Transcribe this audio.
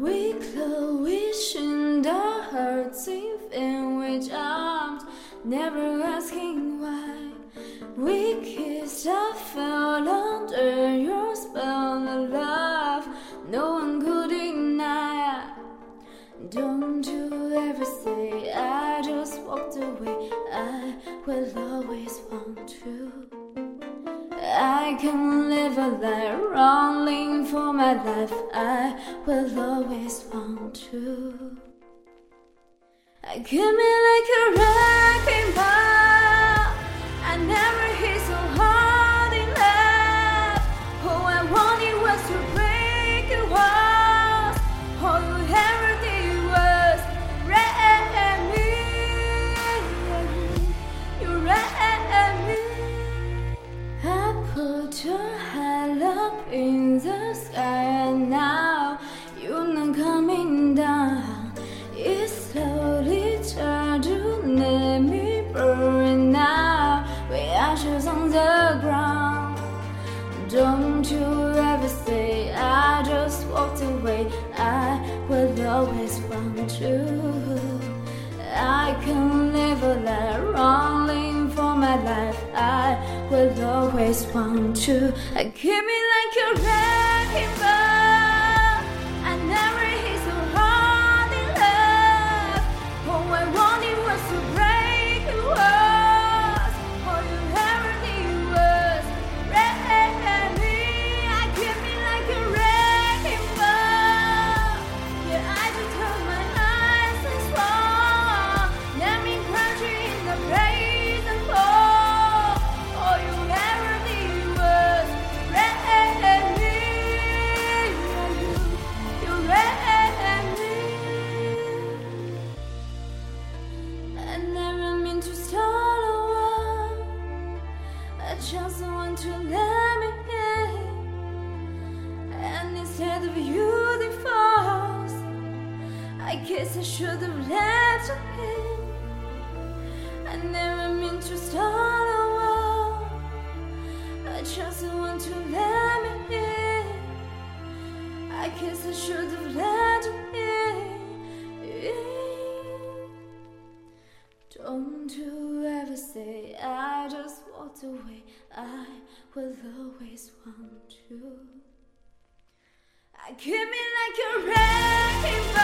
We close wishing the hearts in which arms, never asking why. We kissed, I fell under your spell of love. No one could deny. Don't you can live a life running for my life. I will always want to. I came in put your head up in the sky and now you're not coming down. It slowly turned to let me burn now. We ashes on the ground. Don't you ever say I just walked away. I will always want you. I can live a life will always want you. Keep me like a wrecking ball. To let me in. And instead of you I guess I should have you in. I never meant to start a war. I just want to let me in. I guess I should have let you in. Don't you ever say walked away. I will always want you. I keep me like a wrecking ball.